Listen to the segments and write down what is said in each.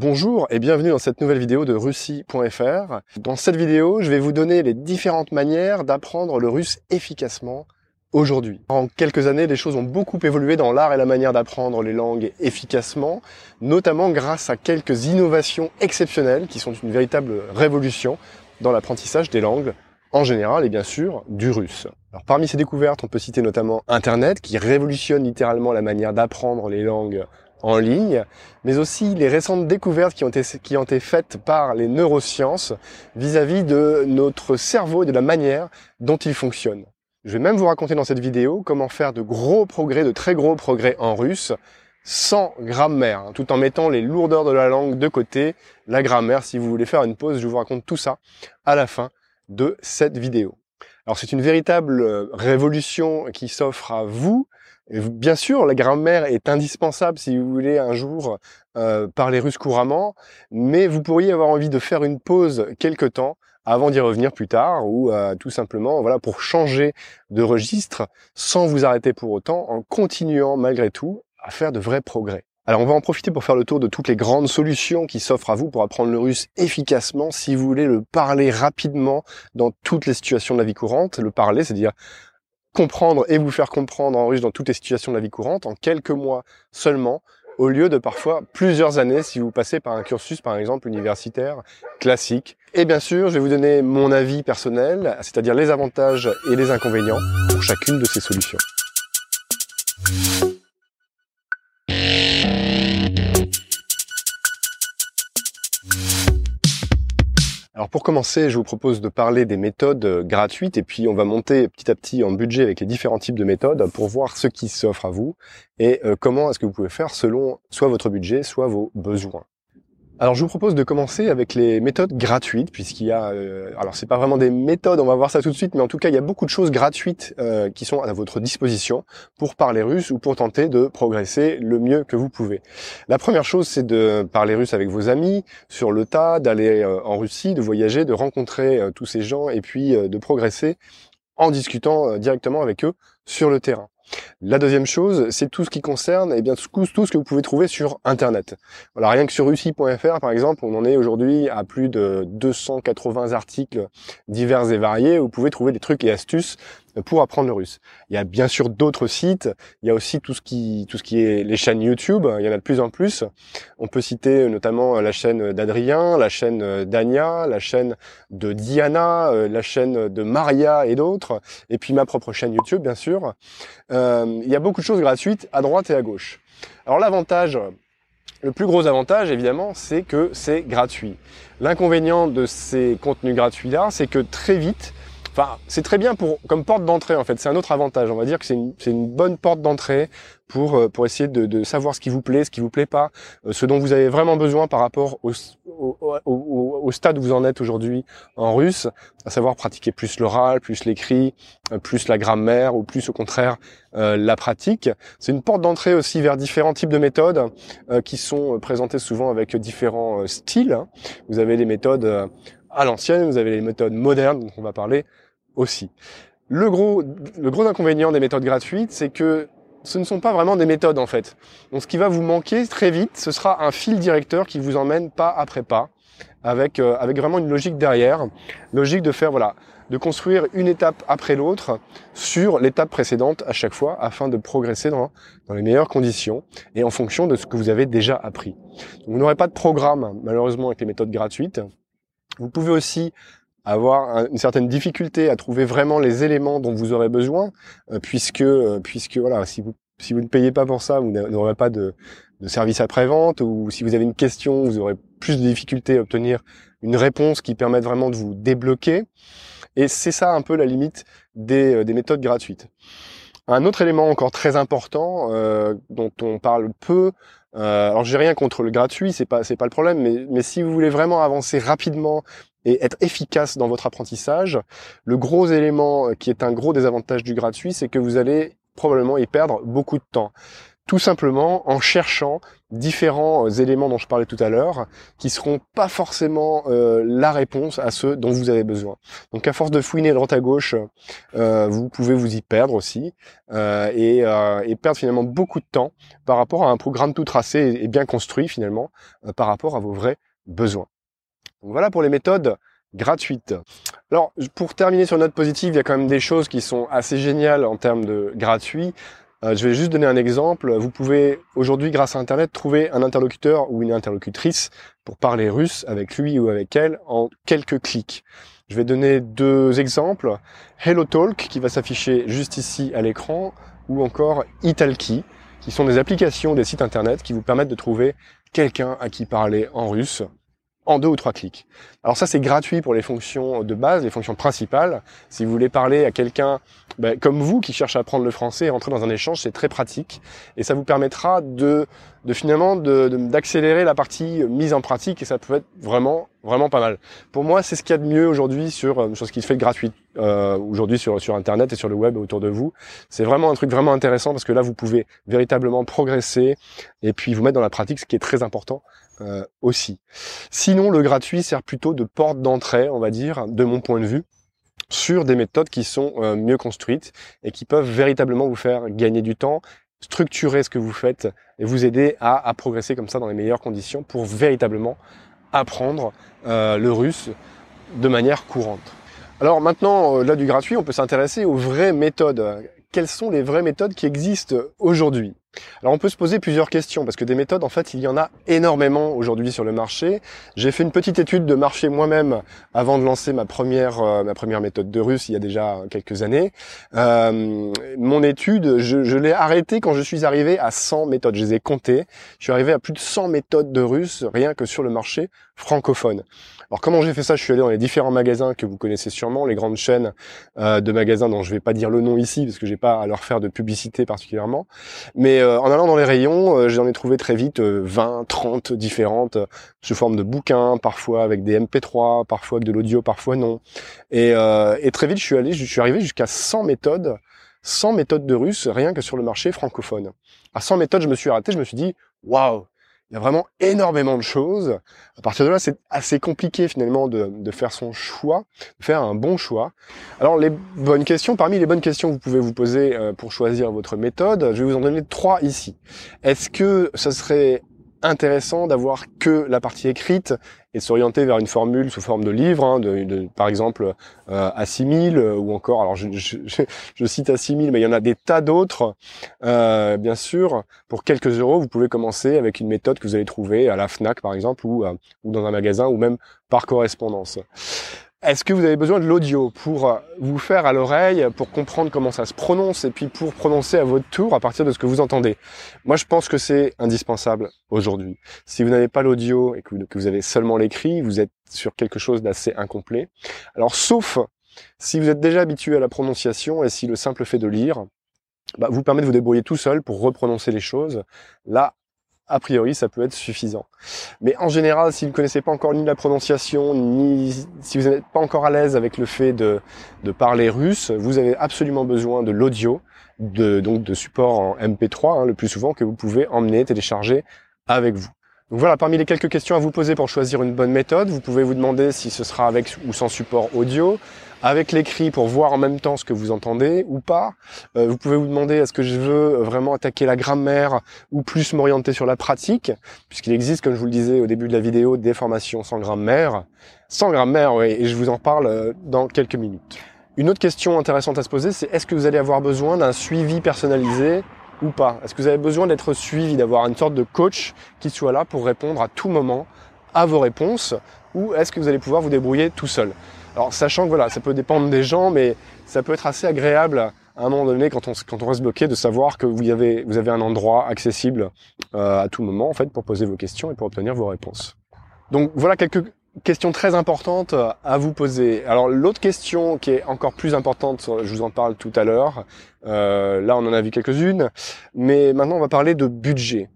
Bonjour et bienvenue dans cette nouvelle vidéo de russie.fr. Dans cette vidéo, je vais vous donner les différentes manières d'apprendre le russe efficacement aujourd'hui. En quelques années, les choses ont beaucoup évolué dans l'art et la manière d'apprendre les langues efficacement, notamment grâce à quelques innovations exceptionnelles qui sont une véritable révolution dans l'apprentissage des langues en général et bien sûr du russe. Parmi ces découvertes, on peut citer notamment Internet qui révolutionne littéralement la manière d'apprendre les langues en ligne, mais aussi les récentes découvertes qui ont été, faites par les neurosciences vis-à-vis de notre cerveau et de la manière dont il fonctionne. Je vais même vous raconter dans cette vidéo comment faire de gros progrès, de très gros progrès en russe, sans grammaire, hein, tout en mettant les lourdeurs de la langue de côté, la grammaire. Si vous voulez faire une pause, je vous raconte tout ça à la fin de cette vidéo. Alors c'est une véritable révolution qui s'offre à vous, Bien sûr, la grammaire est indispensable si vous voulez un jour euh, parler russe couramment, mais vous pourriez avoir envie de faire une pause quelque temps avant d'y revenir plus tard, ou euh, tout simplement voilà pour changer de registre sans vous arrêter pour autant, en continuant malgré tout à faire de vrais progrès. Alors on va en profiter pour faire le tour de toutes les grandes solutions qui s'offrent à vous pour apprendre le russe efficacement si vous voulez le parler rapidement dans toutes les situations de la vie courante. Le parler, c'est-à-dire comprendre et vous faire comprendre en russe dans toutes les situations de la vie courante en quelques mois seulement, au lieu de parfois plusieurs années si vous passez par un cursus par exemple universitaire classique. Et bien sûr, je vais vous donner mon avis personnel, c'est-à-dire les avantages et les inconvénients pour chacune de ces solutions. Alors pour commencer, je vous propose de parler des méthodes euh, gratuites et puis on va monter petit à petit en budget avec les différents types de méthodes pour voir ce qui s'offre à vous et euh, comment est-ce que vous pouvez faire selon soit votre budget, soit vos besoins. Alors je vous propose de commencer avec les méthodes gratuites puisqu'il y a euh, alors c'est pas vraiment des méthodes, on va voir ça tout de suite mais en tout cas il y a beaucoup de choses gratuites euh, qui sont à votre disposition pour parler russe ou pour tenter de progresser le mieux que vous pouvez. La première chose c'est de parler russe avec vos amis sur le tas, d'aller euh, en Russie, de voyager, de rencontrer tous ces gens et puis de progresser en discutant directement avec eux sur le terrain. La deuxième chose, c'est tout ce qui concerne eh bien, tout, ce que vous pouvez trouver sur Internet. Voilà, rien que sur russie.fr, par exemple, on en est aujourd'hui à plus de 280 articles divers et variés. Où vous pouvez trouver des trucs et astuces pour apprendre le russe. Il y a bien sûr d'autres sites, il y a aussi tout ce qui tout ce qui est les chaînes YouTube, il y en a de plus en plus. On peut citer notamment la chaîne d'Adrien, la chaîne d'Ania, la chaîne de Diana, euh, la chaîne de Maria et d'autres, et puis ma propre chaîne YouTube bien sûr. Euh, il y a beaucoup de choses gratuites à droite et à gauche. Alors l'avantage le plus gros avantage, évidemment, c'est que c'est gratuit. L'inconvénient de ces contenus gratuits-là, c'est que très vite, C'est très bien pour comme porte d'entrée en fait. C'est un autre avantage. On va dire que c'est une, bonne porte d'entrée pour euh, pour essayer de, savoir ce qui vous plaît, ce qui vous plaît pas, euh, ce dont vous avez vraiment besoin par rapport au, au, au, au stade où vous en êtes aujourd'hui en russe, à savoir pratiquer plus l'oral, plus l'écrit, euh, plus la grammaire ou plus au contraire la pratique. C'est une porte d'entrée aussi vers différents types de méthodes qui sont présentées souvent avec différents styles. Vous avez les méthodes à l'ancienne, vous avez les méthodes modernes dont on va parler aussi. Le gros, le gros inconvénient des méthodes gratuites, c'est que ce ne sont pas vraiment des méthodes en fait. Donc ce qui va vous manquer très vite, ce sera un fil directeur qui vous emmène pas après pas, avec euh, avec vraiment une logique derrière, logique de faire voilà, de construire une étape après l'autre sur l'étape précédente à chaque fois, afin de progresser dans dans les meilleures conditions et en fonction de ce que vous avez déjà appris. Vous n'aurez pas de programme malheureusement avec les méthodes gratuites. Vous pouvez aussi avoir une certaine difficulté à trouver vraiment les éléments dont vous aurez besoin, euh, puisque euh, puisque voilà, si vous si vous ne payez pas pour ça, vous n'aurez pas de, de service après-vente, ou si vous avez une question, vous aurez plus de difficultés à obtenir une réponse qui permette vraiment de vous débloquer. Et c'est ça un peu la limite des, euh, des méthodes gratuites. Un autre élément encore très important euh, dont on parle peu, euh, alors j'ai rien contre le gratuit, c'est pas c'est pas le problème, mais, mais si vous voulez vraiment avancer rapidement et être efficace dans votre apprentissage, le gros élément qui est un gros désavantage du gratuit, c'est que vous allez probablement y perdre beaucoup de temps. tout simplement en cherchant différents euh, éléments dont je parlais tout à l'heure, qui seront pas forcément euh, la réponse à ceux dont vous avez besoin. Donc à force de fouiner droite à gauche, euh, vous pouvez vous y perdre aussi et, perdre finalement beaucoup de temps par rapport à un programme tout tracé et bien construit finalement par rapport à vos vrais besoins. Voilà pour les méthodes gratuites. Alors pour terminer sur une note positive, il y a quand même des choses qui sont assez géniales en termes de gratuit. Euh, je vais juste donner un exemple. Vous pouvez aujourd'hui, grâce à Internet, trouver un interlocuteur ou une interlocutrice pour parler russe avec lui ou avec elle en quelques clics. Je vais donner deux exemples. HelloTalk, qui va s'afficher juste ici à l'écran, ou encore Italki, qui sont des applications des sites Internet qui vous permettent de trouver quelqu'un à qui parler en russe en deux ou trois clics. Alors ça, c'est gratuit pour les fonctions de base, les fonctions principales. Si vous voulez parler à quelqu'un ben, comme vous qui cherche à apprendre le français et rentrer dans un échange, c'est très pratique. Et ça vous permettra de, finalement d'accélérer la partie mise en pratique et ça peut être vraiment vraiment pas mal. Pour moi, c'est ce qu'il y a de mieux aujourd'hui sur, euh, ce qui se fait gratuit euh, aujourd'hui sur Internet et sur le web autour de vous. C'est vraiment un truc vraiment intéressant parce que là, vous pouvez véritablement progresser et puis vous mettre dans la pratique, ce qui est très important euh, aussi. Sinon, le gratuit sert plutôt de porte d'entrée, on va dire, de mon point de vue sur des méthodes qui sont euh, mieux construites et qui peuvent véritablement vous faire gagner du temps, structurer ce que vous faites et vous aider à, à progresser comme ça dans les meilleures conditions pour véritablement apprendre euh, le russe de manière courante. Alors maintenant, là du gratuit, on peut s'intéresser aux vraies méthodes. Quelles sont les vraies méthodes qui existent aujourd'hui? Alors on peut se poser plusieurs questions parce que des méthodes en fait il y en a énormément aujourd'hui sur le marché. J'ai fait une petite étude de marché moi-même avant de lancer ma première euh, ma première méthode de russe il y a déjà quelques années. Euh, mon étude je, je l'ai arrêtée quand je suis arrivé à 100 méthodes. Je les ai comptées. Je suis arrivé à plus de 100 méthodes de russe rien que sur le marché francophone. Alors comment j'ai fait ça? Je suis allé dans les différents magasins que vous connaissez sûrement, les grandes chaînes euh, de magasins dont je vais pas dire le nom ici parce que j'ai pas à leur faire de publicité particulièrement. Mais euh, en allant dans les rayons, euh, j'en ai trouvé très vite 20, 30 différentes sous forme de bouquins, parfois avec des MP3, parfois avec de l'audio, parfois non. Et, et très vite, je suis allé, je suis arrivé jusqu'à 100 méthodes 100 méthodes de russe rien que sur le marché francophone. À 100 méthodes, je me suis arrêté, je me suis dit, waouh, il y a vraiment énormément de choses. À partir de là, c'est assez compliqué finalement de, de, faire son choix, de faire un bon choix. Alors les bonnes questions, parmi les bonnes questions que vous pouvez vous poser euh, pour choisir votre méthode, je vais vous en donner trois ici. Est-ce que ce serait intéressant d'avoir que la partie écrite et de s'orienter vers une formule sous forme de livre, hein, de, par exemple euh, à 6000 euh, ou encore, alors je, je, je, cite à 6000, mais il y en a des tas d'autres, euh, bien sûr. Pour quelques euros, vous pouvez commencer avec une méthode que vous allez trouver à la FNAC par exemple ou, euh, ou dans un magasin ou même par correspondance. Est-ce que vous avez besoin de l'audio pour vous faire à l'oreille, pour comprendre comment ça se prononce et puis pour prononcer à votre tour à partir de ce que vous entendez? Moi, je pense que c'est indispensable aujourd'hui. Si vous n'avez pas l'audio et que vous, avez seulement l'écrit, vous êtes sur quelque chose d'assez incomplet. Alors, sauf si vous êtes déjà habitué à la prononciation et si le simple fait de lire bah, vous permet de vous débrouiller tout seul pour reprononcer les choses. Là, a priori, ça peut être suffisant. Mais en général, si vous ne connaissez pas encore ni la prononciation, ni si vous n'êtes pas encore à l'aise avec le fait de, de parler russe, vous avez absolument besoin de l'audio, de, donc de support en MP3, hein, le plus souvent, que vous pouvez emmener, télécharger avec vous. Donc voilà, parmi les quelques questions à vous poser pour choisir une bonne méthode, vous pouvez vous demander si ce sera avec ou sans support audio, avec l'écrit pour voir en même temps ce que vous entendez ou pas. Euh, vous pouvez vous demander est-ce que je veux vraiment attaquer la grammaire ou plus m'orienter sur la pratique, puisqu'il existe, comme je vous le disais au début de la vidéo, des formations sans grammaire. Sans grammaire, oui, et je vous en parle euh, dans quelques minutes. Une autre question intéressante à se poser, c'est est-ce que vous allez avoir besoin d'un suivi personnalisé ou pas? Est-ce que vous avez besoin d'être suivi, d'avoir une sorte de coach qui soit là pour répondre à tout moment à vos réponses? Ou est-ce que vous allez pouvoir vous débrouiller tout seul? Alors sachant que voilà, ça peut dépendre des gens, mais ça peut être assez agréable à un moment donné quand on, quand on reste bloqué de savoir que vous avez, vous avez un endroit accessible euh, à tout moment en fait pour poser vos questions et pour obtenir vos réponses. Donc voilà quelques question très importante à vous poser. Alors l'autre question qui est encore plus importante, je vous en parle tout à l'heure, euh, là on en a vu quelques-unes, mais maintenant on va parler de budget.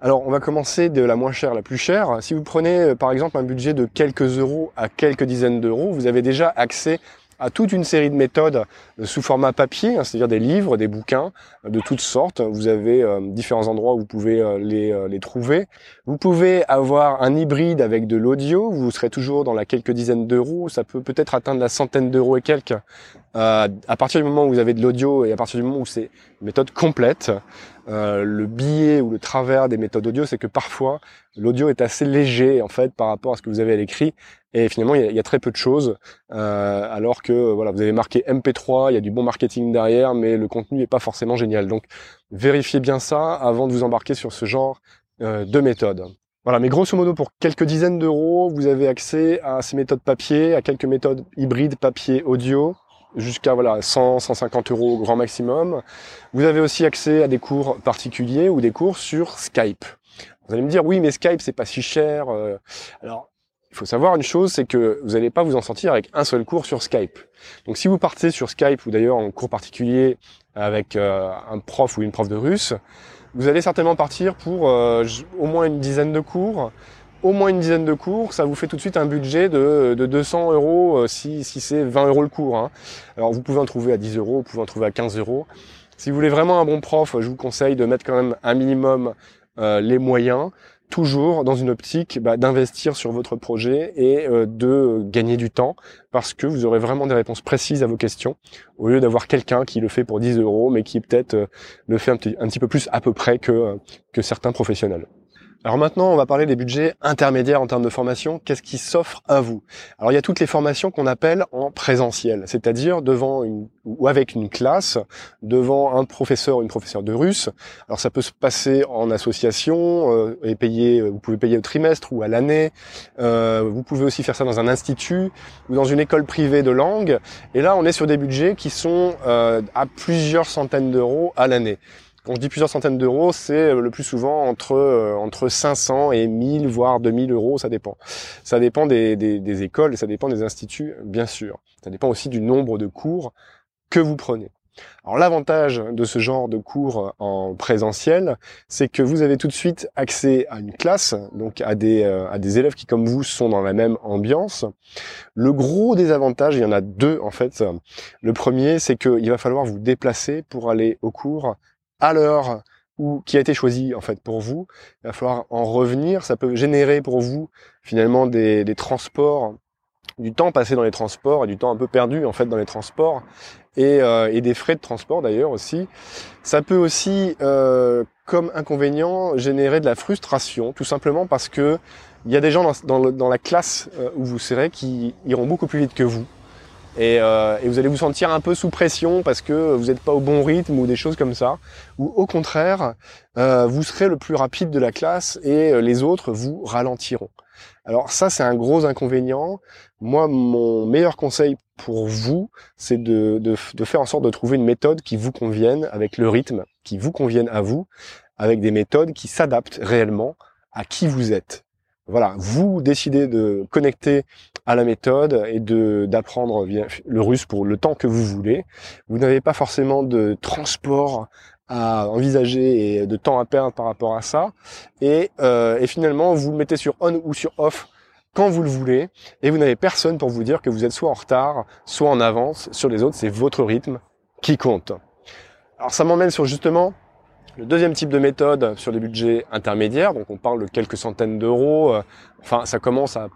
Alors on va commencer de la moins chère à la plus chère. Si vous prenez euh, par exemple un budget de quelques euros à quelques dizaines d'euros, vous avez déjà accès à toute une série de méthodes sous format papier, hein, c'est-à-dire des livres, des bouquins de toutes sortes. Vous avez différents endroits où vous pouvez les, trouver. Vous pouvez avoir un hybride avec de l'audio. Vous serez toujours dans la quelques dizaines d'euros. Ça peut peut-être atteindre la centaine d'euros et quelques à partir du moment où vous avez de l'audio et à partir du moment où c'est une méthode complète. Euh, le biais ou le travers des méthodes audio, c'est que parfois l'audio est assez léger en fait par rapport à ce que vous avez à l'écrit, et finalement il y, a, très peu de choses. Euh, alors que voilà, vous avez marqué MP3, il y a du bon marketing derrière, mais le contenu n'est pas forcément génial. Donc vérifiez bien ça avant de vous embarquer sur ce genre euh, de méthode. Voilà, mais grosso modo, pour quelques dizaines d'euros, vous avez accès à ces méthodes papier, à quelques méthodes hybrides papier-audio, jusqu'à voilà 100, 150 euros au grand maximum. Vous avez aussi accès à des cours particuliers ou des cours sur Skype. Vous allez me dire oui mais Skype c'est pas si cher. Euh. Alors il faut savoir une chose, c'est que vous n'allez pas vous en sortir avec un seul cours sur Skype. Donc si vous partez sur Skype ou d'ailleurs en cours particulier avec euh, un prof ou une prof de russe, vous allez certainement partir pour euh, au moins une dizaine de cours au moins une dizaine de cours, ça vous fait tout de suite un budget de, 200 euros euh, si, c'est 20 euros le cours. Hein. Alors vous pouvez en trouver à 10 euros, vous pouvez en trouver à 15 euros. Si vous voulez vraiment un bon prof, je vous conseille de mettre quand même un minimum les moyens, toujours dans une optique bah, d'investir sur votre projet et euh, de gagner du temps, parce que vous aurez vraiment des réponses précises à vos questions, au lieu d'avoir quelqu'un qui le fait pour 10 euros, mais qui peut-être le fait un petit, peu plus à peu près que, que certains professionnels. Alors maintenant, on va parler des budgets intermédiaires en termes de formation. Qu'est-ce qui s'offre à vous? Alors il y a toutes les formations qu'on appelle en présentiel, c'est-à-dire devant une ou avec une classe, devant un professeur ou une professeure de russe. Alors ça peut se passer en association euh, et payer, vous pouvez payer au trimestre ou à l'année. Euh, vous pouvez aussi faire ça dans un institut ou dans une école privée de langue. Et là, on est sur des budgets qui sont euh, à plusieurs centaines d'euros à l'année. Quand je dis plusieurs centaines d'euros, c'est euh, le plus souvent entre euh, entre 500 et 1000 voire 2000 euros, ça dépend. Ça dépend des, des, des écoles, ça dépend des instituts, bien sûr. Ça dépend aussi du nombre de cours que vous prenez. Alors l'avantage de ce genre de cours en présentiel, c'est que vous avez tout de suite accès à une classe, donc à des, euh, à des élèves qui comme vous sont dans la même ambiance. Le gros désavantage, il y en a deux en fait. Le premier, c'est qu'il va falloir vous déplacer pour aller au cours à l'heure ou qui a été choisi en fait pour vous. Il va falloir en revenir. Ça peut générer pour vous finalement des, transports, du temps passé dans les transports et du temps un peu perdu en fait dans les transports et, euh, des frais de transport d'ailleurs aussi. Ça peut aussi, euh, comme inconvénient, générer de la frustration, tout simplement parce que il y a des gens dans, la classe euh, où vous serez qui iront beaucoup plus vite que vous. Euh, et, vous allez vous sentir un peu sous pression parce que vous n'êtes pas au bon rythme ou des choses comme ça. Ou au contraire, euh, vous serez le plus rapide de la classe et euh, les autres vous ralentiront. Alors ça, c'est un gros inconvénient. Moi, mon meilleur conseil pour vous, c'est de, de, faire en sorte de trouver une méthode qui vous convienne, avec le rythme qui vous convienne à vous, avec des méthodes qui s'adaptent réellement à qui vous êtes. Voilà, vous décidez de connecter à la méthode et de d'apprendre le russe pour le temps que vous voulez. Vous n'avez pas forcément de transport à envisager et de temps à perdre par rapport à ça. Et, euh, et finalement, vous mettez sur on ou sur off quand vous le voulez, et vous n'avez personne pour vous dire que vous êtes soit en retard, soit en avance sur les autres. C'est votre rythme qui compte. Alors ça m'emmène sur justement le deuxième type de méthode sur les budgets intermédiaires, donc on parle de quelques centaines d'euros, euh, enfin ça commence à,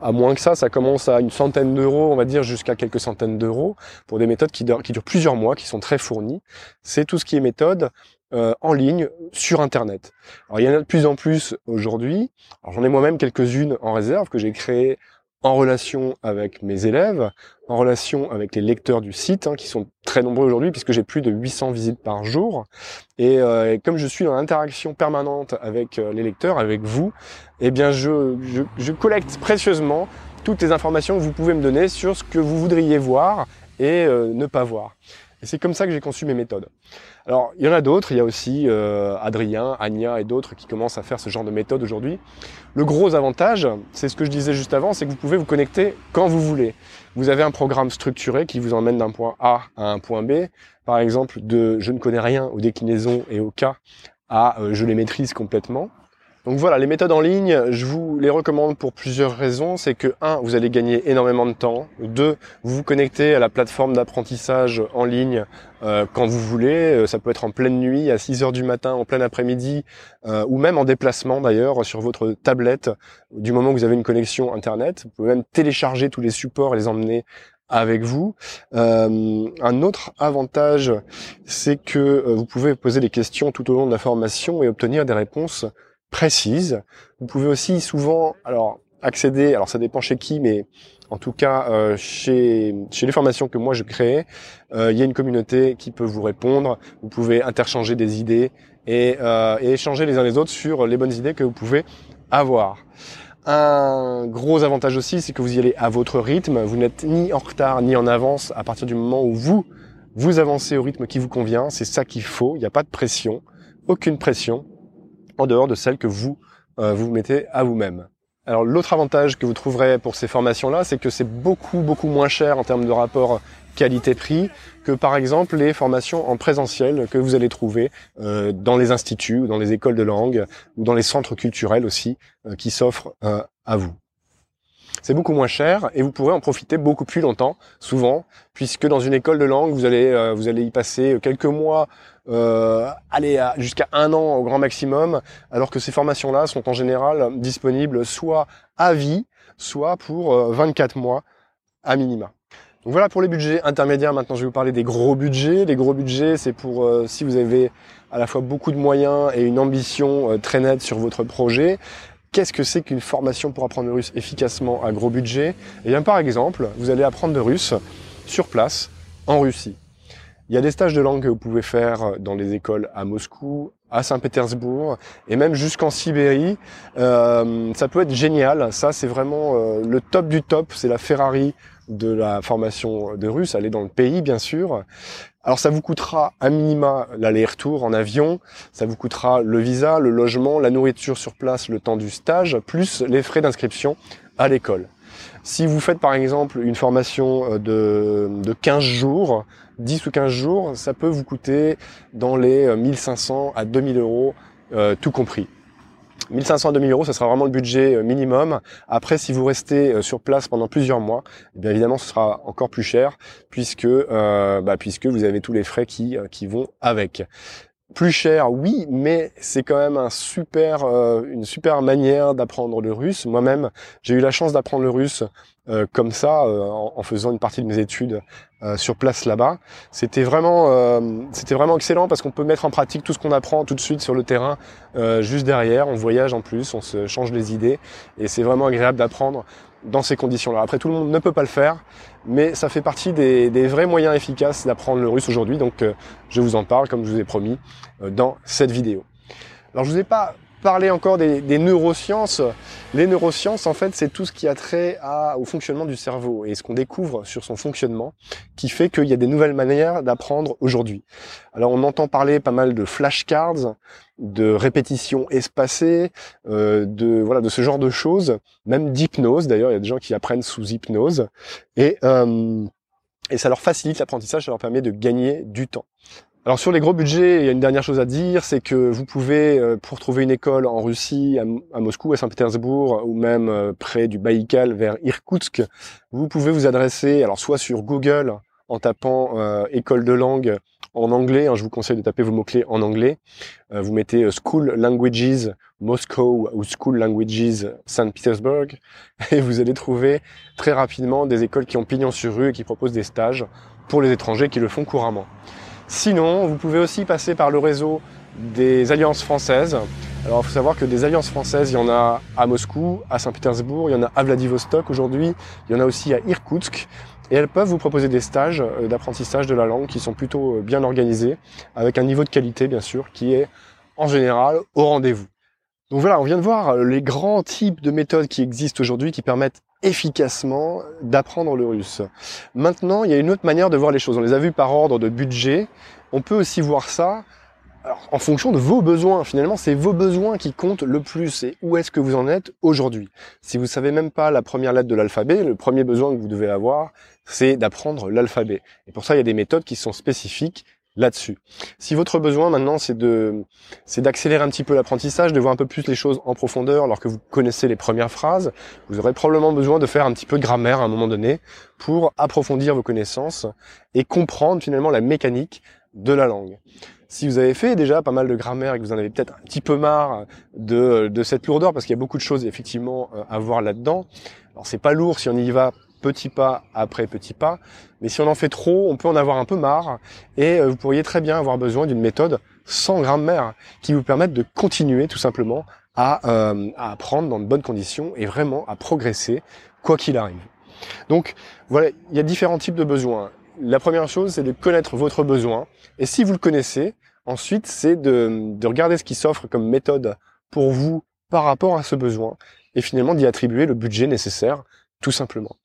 à moins que ça, ça commence à une centaine d'euros, on va dire jusqu'à quelques centaines d'euros, pour des méthodes qui, durent, plusieurs mois, qui sont très fournies. C'est tout ce qui est méthode euh, en ligne sur Internet. Alors il y en a de plus en plus aujourd'hui. J'en ai moi-même quelques-unes en réserve que j'ai créées en relation avec mes élèves, en relation avec les lecteurs du site, hein, qui sont très nombreux aujourd'hui, puisque j'ai plus de 800 visites par jour. Euh, et, comme je suis dans l'interaction permanente avec euh, les lecteurs, avec vous, eh bien je, je, je collecte précieusement toutes les informations que vous pouvez me donner sur ce que vous voudriez voir et euh, ne pas voir. Et c'est comme ça que j'ai conçu mes méthodes. Alors, il y en a d'autres, il y a aussi euh, Adrien, Anya et d'autres qui commencent à faire ce genre de méthode aujourd'hui. Le gros avantage, c'est ce que je disais juste avant, c'est que vous pouvez vous connecter quand vous voulez. Vous avez un programme structuré qui vous emmène d'un point A à un point B. Par exemple, de je ne connais rien aux déclinaisons et aux cas à euh, je les maîtrise complètement. Donc voilà, les méthodes en ligne, je vous les recommande pour plusieurs raisons. C'est que, un, vous allez gagner énormément de temps. Deux, vous vous connectez à la plateforme d'apprentissage en ligne euh, quand vous voulez. Euh, ça peut être en pleine nuit, à 6 heures du matin, en plein après-midi, euh, ou même en déplacement d'ailleurs, sur votre tablette, du moment que vous avez une connexion Internet. Vous pouvez même télécharger tous les supports et les emmener avec vous. un autre avantage, c'est que vous pouvez poser des questions tout au long de la formation et obtenir des réponses précise. Vous pouvez aussi souvent, alors accéder, alors ça dépend chez qui, mais en tout cas euh, chez chez les formations que moi je crée, euh, il y a une communauté qui peut vous répondre. Vous pouvez interchanger des idées et, euh, et échanger les uns les autres sur les bonnes idées que vous pouvez avoir. Un gros avantage aussi, c'est que vous y allez à votre rythme. Vous n'êtes ni en retard ni en avance à partir du moment où vous vous avancez au rythme qui vous convient. C'est ça qu'il faut. Il n'y a pas de pression, aucune pression en dehors de celle que vous euh, vous mettez à vous-même. Alors l'autre avantage que vous trouverez pour ces formations-là, c'est que c'est beaucoup beaucoup moins cher en termes de rapport qualité-prix que par exemple les formations en présentiel que vous allez trouver euh, dans les instituts ou dans les écoles de langue ou dans les centres culturels aussi euh, qui s'offrent à vous. C'est beaucoup moins cher et vous pourrez en profiter beaucoup plus longtemps, souvent, puisque dans une école de langue, vous allez vous allez y passer quelques mois euh, aller jusqu'à un an au grand maximum, alors que ces formations-là sont en général disponibles soit à vie, soit pour 24 euh, mois à minima. Donc voilà pour les budgets intermédiaires. Maintenant, je vais vous parler des gros budgets. Les gros budgets, c'est pour euh, si vous avez à la fois beaucoup de moyens et une ambition euh, très nette sur votre projet. Qu'est-ce que c'est qu'une formation pour apprendre le russe efficacement à gros budget? Eh bien, par exemple, vous allez apprendre le russe sur place en Russie. Il y a des stages de langue que vous pouvez faire dans les écoles à Moscou, à Saint-Pétersbourg et même jusqu'en Sibérie. Euh, ça peut être génial. Ça, c'est vraiment euh, le top du top. C'est la Ferrari de la formation de russe. Aller dans le pays, bien sûr. Alors ça vous coûtera à minima l'aller-retour en avion, ça vous coûtera le visa, le logement, la nourriture sur place, le temps du stage, plus les frais d'inscription à l'école. Si vous faites par exemple une formation euh, de, de 15 jours, 10 ou 15 jours, ça peut vous coûter dans les 1500 euh, à 2000 euros euh, tout compris. 1500 à 2000 euros, ce sera vraiment le budget minimum. Après, si vous restez sur place pendant plusieurs mois, eh bien évidemment, ce sera encore plus cher puisque bah, puisque vous avez tous les frais qui qui vont avec plus cher, oui, mais c'est quand même un super, euh, une super manière d'apprendre le russe. Moi-même, j'ai eu la chance d'apprendre le russe euh, comme ça, euh, en, faisant une partie de mes études sur place là-bas. C'était vraiment, c'était vraiment excellent parce qu'on peut mettre en pratique tout ce qu'on apprend tout de suite sur le terrain, juste derrière. On voyage en plus, on se change les idées, et c'est vraiment agréable d'apprendre dans ces conditions-là. Après, tout le monde ne peut pas le faire, mais ça fait partie des, vrais moyens efficaces d'apprendre le russe aujourd'hui. Donc, euh, je vous en parle, comme je vous ai promis, euh, dans cette vidéo. Alors, je vous ai pas parler encore des, neurosciences. Les neurosciences, en fait, c'est tout ce qui a trait au fonctionnement du cerveau et ce qu'on découvre sur son fonctionnement qui fait qu'il y a des nouvelles manières d'apprendre aujourd'hui. Alors, on entend parler pas mal de flashcards, de répétitions espacées, euh, de voilà, de ce genre de choses, même d'hypnose. D'ailleurs, il y a des gens qui apprennent sous hypnose et euh, et ça leur facilite l'apprentissage, ça leur permet de gagner du temps. Alors sur les gros budgets, il y a une dernière chose à dire, c'est que vous pouvez, euh, pour trouver une école en Russie, à, Moscou, à Saint-Pétersbourg, ou même euh, près du Baïkal, vers Irkoutsk, vous pouvez vous adresser, alors soit sur Google, en tapant euh, école de langue en anglais, hein, je vous conseille de taper vos mots-clés en anglais, vous mettez School Languages Moscow ou School Languages Saint Petersburg, et vous allez trouver très rapidement des écoles qui ont pignon sur rue et qui proposent des stages pour les étrangers qui le font couramment. Sinon, vous pouvez aussi passer par le réseau des alliances françaises. Alors, il faut savoir que des alliances françaises, il y en a à Moscou, à Saint-Pétersbourg, il y en a à Vladivostok aujourd'hui, il y en a aussi à Irkoutsk. Et elles peuvent vous proposer des stages euh, d'apprentissage de la langue qui sont plutôt euh, bien organisés, avec un niveau de qualité, bien sûr, qui est en général au rendez-vous. Donc voilà, on vient de voir euh, les grands types de méthodes qui existent aujourd'hui qui permettent efficacement d'apprendre le russe. Maintenant, il y a une autre manière de voir les choses. On les a vues par ordre de budget. On peut aussi voir ça en fonction de vos besoins. Finalement, c'est vos besoins qui comptent le plus et où est-ce que vous en êtes aujourd'hui. Si vous savez même pas la première lettre de l'alphabet, le premier besoin que vous devez avoir, c'est d'apprendre l'alphabet. Et pour ça, il y a des méthodes qui sont spécifiques là-dessus. Si votre besoin maintenant c'est de c'est d'accélérer un petit peu l'apprentissage, de voir un peu plus les choses en profondeur alors que vous connaissez les premières phrases, vous aurez probablement besoin de faire un petit peu de grammaire à un moment donné pour approfondir vos connaissances et comprendre finalement la mécanique de la langue. Si vous avez fait déjà pas mal de grammaire et que vous en avez peut-être un petit peu marre de, de cette lourdeur, parce qu'il y a beaucoup de choses effectivement euh, à voir là-dedans. Alors c'est pas lourd si on y va petit pas après petit pas, mais si on en fait trop, on peut en avoir un peu marre et euh, vous pourriez très bien avoir besoin d'une méthode sans grammaire qui vous permette de continuer tout simplement à, euh, à apprendre dans de bonnes conditions et vraiment à progresser quoi qu'il arrive. Donc voilà, il y a différents types de besoins. La première chose, c'est de connaître votre besoin. Et si vous le connaissez, ensuite, c'est de regarder ce qui s'offre comme méthode pour vous par rapport à ce besoin et finalement d'y attribuer le budget nécessaire, tout simplement.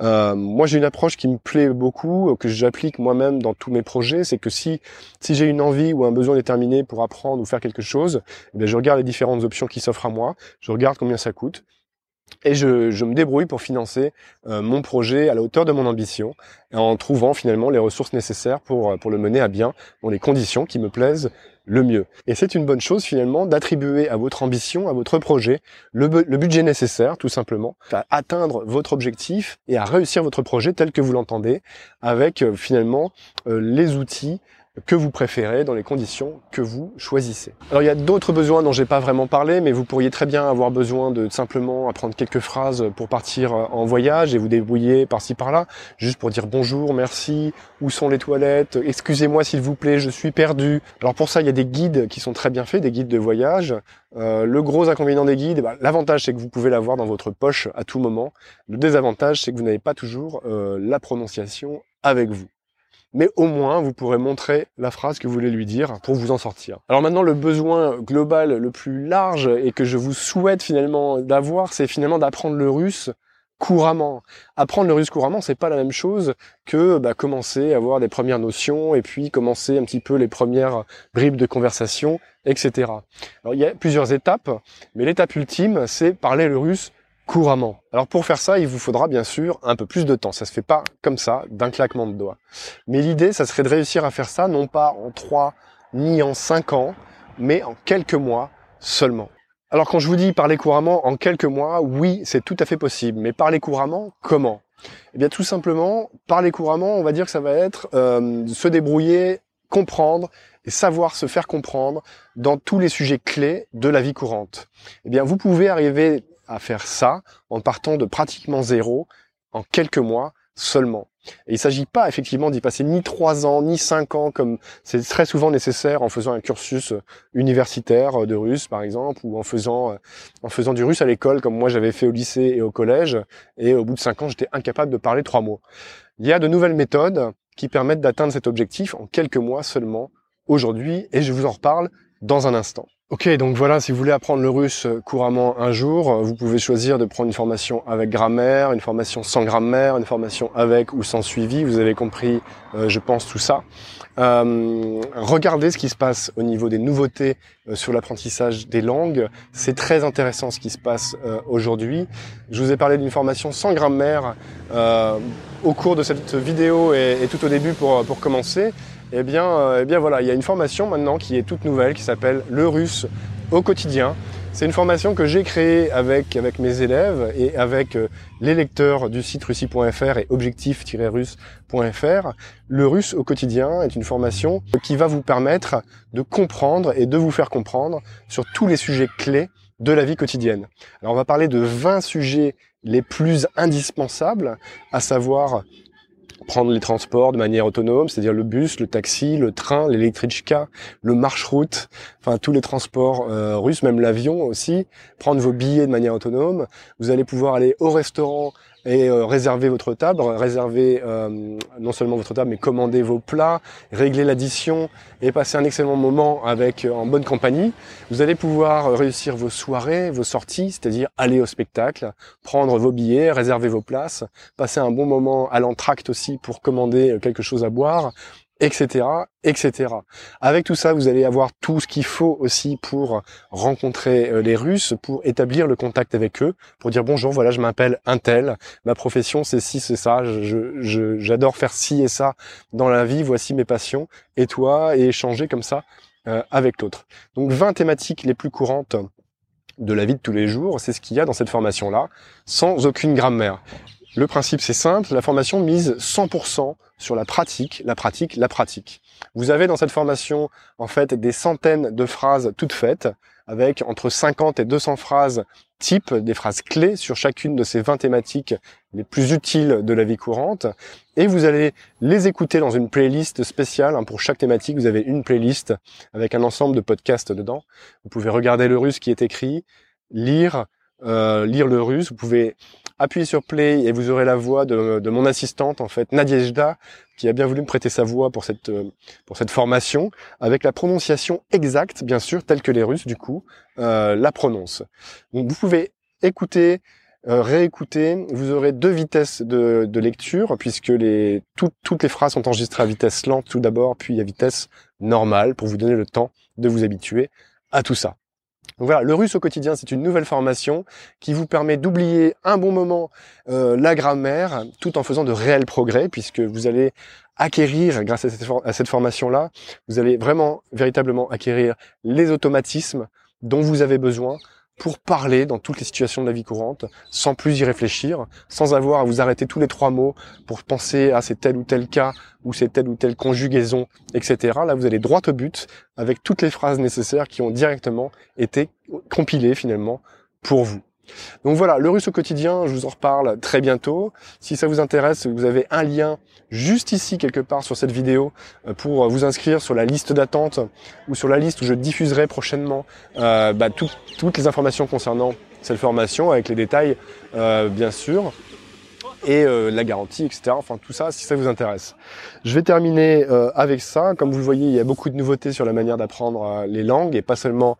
Euh, moi, j'ai une approche qui me plaît beaucoup, que j'applique moi-même dans tous mes projets, c'est que si si j'ai une envie ou un besoin déterminé pour apprendre ou faire quelque chose, eh je regarde les différentes options qui s'offrent à moi, je regarde combien ça coûte, et je, me débrouille pour financer euh, mon projet à la hauteur de mon ambition, en trouvant finalement les ressources nécessaires pour, pour le mener à bien dans les conditions qui me plaisent le mieux. Et c'est une bonne chose finalement d'attribuer à votre ambition, à votre projet, le, budget nécessaire tout simplement à atteindre votre objectif et à réussir votre projet tel que vous l'entendez, avec euh, finalement euh, les outils que vous préférez dans les conditions que vous choisissez. Alors il y a d'autres besoins dont j'ai pas vraiment parlé, mais vous pourriez très bien avoir besoin de simplement apprendre quelques phrases pour partir euh, en voyage et vous débrouiller par-ci par-là, juste pour dire bonjour, merci, où sont les toilettes, excusez-moi s'il vous plaît, je suis perdu. Alors pour ça il y a des guides qui sont très bien faits, des guides de voyage. Euh, le gros inconvénient des guides, bah, l'avantage c'est que vous pouvez l'avoir dans votre poche à tout moment. Le désavantage c'est que vous n'avez pas toujours euh, la prononciation avec vous mais au moins vous pourrez montrer la phrase que vous voulez lui dire pour vous en sortir. Alors maintenant le besoin global le plus large et que je vous souhaite finalement d'avoir, c'est finalement d'apprendre le russe couramment. Apprendre le russe couramment, c'est pas la même chose que bah, commencer à avoir des premières notions et puis commencer un petit peu les premières bribes de conversation, etc. Alors il y a plusieurs étapes, mais l'étape ultime, c'est parler le russe couramment. Alors pour faire ça, il vous faudra bien sûr un peu plus de temps. Ça se fait pas comme ça, d'un claquement de doigts. Mais l'idée, ça serait de réussir à faire ça non pas en trois ni en cinq ans, mais en quelques mois seulement. Alors quand je vous dis parler couramment en quelques mois, oui, c'est tout à fait possible. Mais parler couramment, comment? Eh bien tout simplement, parler couramment, on va dire que ça va être euh, se débrouiller, comprendre et savoir se faire comprendre dans tous les sujets clés de la vie courante. Eh bien, vous pouvez arriver à faire ça en partant de pratiquement zéro en quelques mois seulement. Et il ne s'agit pas effectivement d'y passer ni trois ans, ni cinq ans, comme c'est très souvent nécessaire en faisant un cursus universitaire de russe, par exemple, ou en faisant, en faisant du russe à l'école, comme moi j'avais fait au lycée et au collège, et au bout de cinq ans, j'étais incapable de parler trois mots. Il y a de nouvelles méthodes qui permettent d'atteindre cet objectif en quelques mois seulement aujourd'hui, et je vous en reparle dans un instant. Ok, donc voilà, si vous voulez apprendre le russe couramment un jour, vous pouvez choisir de prendre une formation avec grammaire, une formation sans grammaire, une formation avec ou sans suivi. Vous avez compris, euh, je pense, tout ça. Euh, regardez ce qui se passe au niveau des nouveautés euh, sur l'apprentissage des langues. C'est très intéressant ce qui se passe aujourd'hui. Je vous ai parlé d'une formation sans grammaire au cours de cette vidéo et, et tout au début pour, pour commencer. Eh bien, euh, eh bien voilà, il y a une formation maintenant qui est toute nouvelle qui s'appelle le russe au quotidien. C'est une formation que j'ai créée avec, avec mes élèves et avec euh, les lecteurs du site russie.fr et objectif-russe.fr. Le russe au quotidien est une formation qui va vous permettre de comprendre et de vous faire comprendre sur tous les sujets clés de la vie quotidienne. Alors on va parler de 20 sujets les plus indispensables, à savoir prendre les transports de manière autonome, c'est-à-dire le bus, le taxi, le train, l'électrichka, le marche-route, enfin tous les transports euh, russes, même l'avion aussi, prendre vos billets de manière autonome. Vous allez pouvoir aller au restaurant et euh, réserver votre table, réserver euh, non seulement votre table, mais commander vos plats, régler l'addition et passer un excellent moment avec euh, en bonne compagnie. Vous allez pouvoir réussir vos soirées, vos sorties, c'est-à-dire aller au spectacle, prendre vos billets, réserver vos places, passer un bon moment à l'entracte aussi pour commander quelque chose à boire etc., etc. Avec tout ça, vous allez avoir tout ce qu'il faut aussi pour rencontrer euh, les Russes, pour établir le contact avec eux, pour dire bonjour, voilà, je m'appelle un tel, ma profession c'est ci, c'est ça, je, j'adore faire ci et ça dans la vie, voici mes passions, et toi, et échanger comme ça euh, avec l'autre. Donc 20 thématiques les plus courantes de la vie de tous les jours, c'est ce qu'il y a dans cette formation-là, sans aucune grammaire. Le principe, c'est simple. La formation mise 100% sur la pratique, la pratique, la pratique. Vous avez dans cette formation, en fait, des centaines de phrases toutes faites, avec entre 50 et 200 phrases types, des phrases clés sur chacune de ces 20 thématiques les plus utiles de la vie courante. Et vous allez les écouter dans une playlist spéciale. Hein. Pour chaque thématique, vous avez une playlist avec un ensemble de podcasts dedans. Vous pouvez regarder le russe qui est écrit, lire, euh, lire le russe. Vous pouvez appuyer sur play et vous aurez la voix de, mon assistante en fait, Nadiejda, qui a bien voulu me prêter sa voix pour cette euh, pour cette formation, avec la prononciation exacte, bien sûr, telle que les Russes du coup euh, la prononcent. Donc vous pouvez écouter, réécouter. Vous aurez deux vitesses de, de lecture puisque les toutes les phrases sont enregistrées à vitesse lente tout d'abord, puis à vitesse normale pour vous donner le temps de vous habituer à tout ça. Donc voilà, le russe au quotidien, c'est une nouvelle formation qui vous permet d'oublier un bon moment euh, la grammaire tout en faisant de réels progrès puisque vous allez acquérir, grâce à cette formation-là, vous allez vraiment, véritablement acquérir les automatismes dont vous avez besoin pour parler dans toutes les situations de la vie courante, sans plus y réfléchir, sans avoir à vous arrêter tous les trois mots pour penser à c'est tel ou tel cas, ou c'est telle ou telle conjugaison, etc. Là, vous allez droit au but, avec toutes les phrases nécessaires qui ont directement été compilées finalement pour vous. Donc voilà, le russe au quotidien, je vous en reparle très bientôt. Si ça vous intéresse, vous avez un lien juste ici quelque part sur cette vidéo euh, pour vous inscrire sur la liste d'attente ou sur la liste où je diffuserai prochainement euh, bah, toutes les informations concernant cette formation avec les détails euh, bien sûr et la garantie, etc. Enfin tout ça, si ça vous intéresse. Je vais terminer avec ça. Comme vous le voyez, il y a beaucoup de nouveautés sur la manière d'apprendre les langues et pas seulement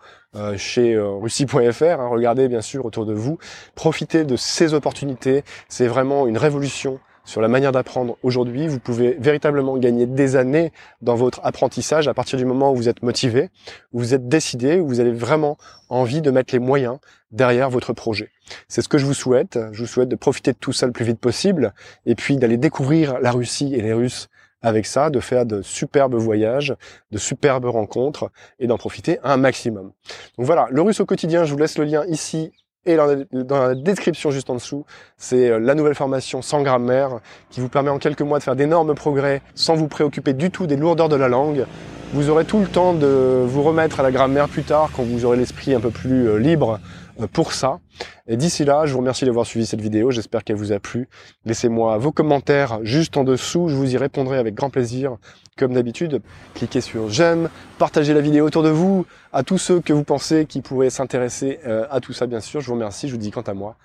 chez russie.fr. Hein. Regardez bien sûr autour de vous. Profitez de ces opportunités. C'est vraiment une révolution sur la manière d'apprendre aujourd'hui. Vous pouvez véritablement gagner des années dans votre apprentissage à partir du moment où vous êtes motivé, où vous êtes décidé, où vous avez vraiment envie de mettre les moyens derrière votre projet. C'est ce que je vous souhaite. Je vous souhaite de profiter de tout ça le plus vite possible et puis d'aller découvrir la Russie et les Russes avec ça, de faire de superbes voyages, de superbes rencontres et d'en profiter un maximum. Donc voilà, le russe au quotidien, je vous laisse le lien ici et dans la description juste en dessous, c'est euh, la nouvelle formation sans grammaire qui vous permet en quelques mois de faire d'énormes progrès sans vous préoccuper du tout des lourdeurs de la langue. Vous aurez tout le temps de vous remettre à la grammaire plus tard quand vous aurez l'esprit un peu plus euh, libre pour ça. Et d'ici là, je vous remercie d'avoir suivi cette vidéo. J'espère qu'elle vous a plu. Laissez-moi vos commentaires juste en dessous. Je vous y répondrai avec grand plaisir. Comme d'habitude, cliquez sur j'aime, partagez la vidéo autour de vous, à tous ceux que vous pensez qui pourraient s'intéresser euh, à tout ça, bien sûr. Je vous remercie. Je vous dis quant à moi,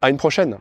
à une prochaine.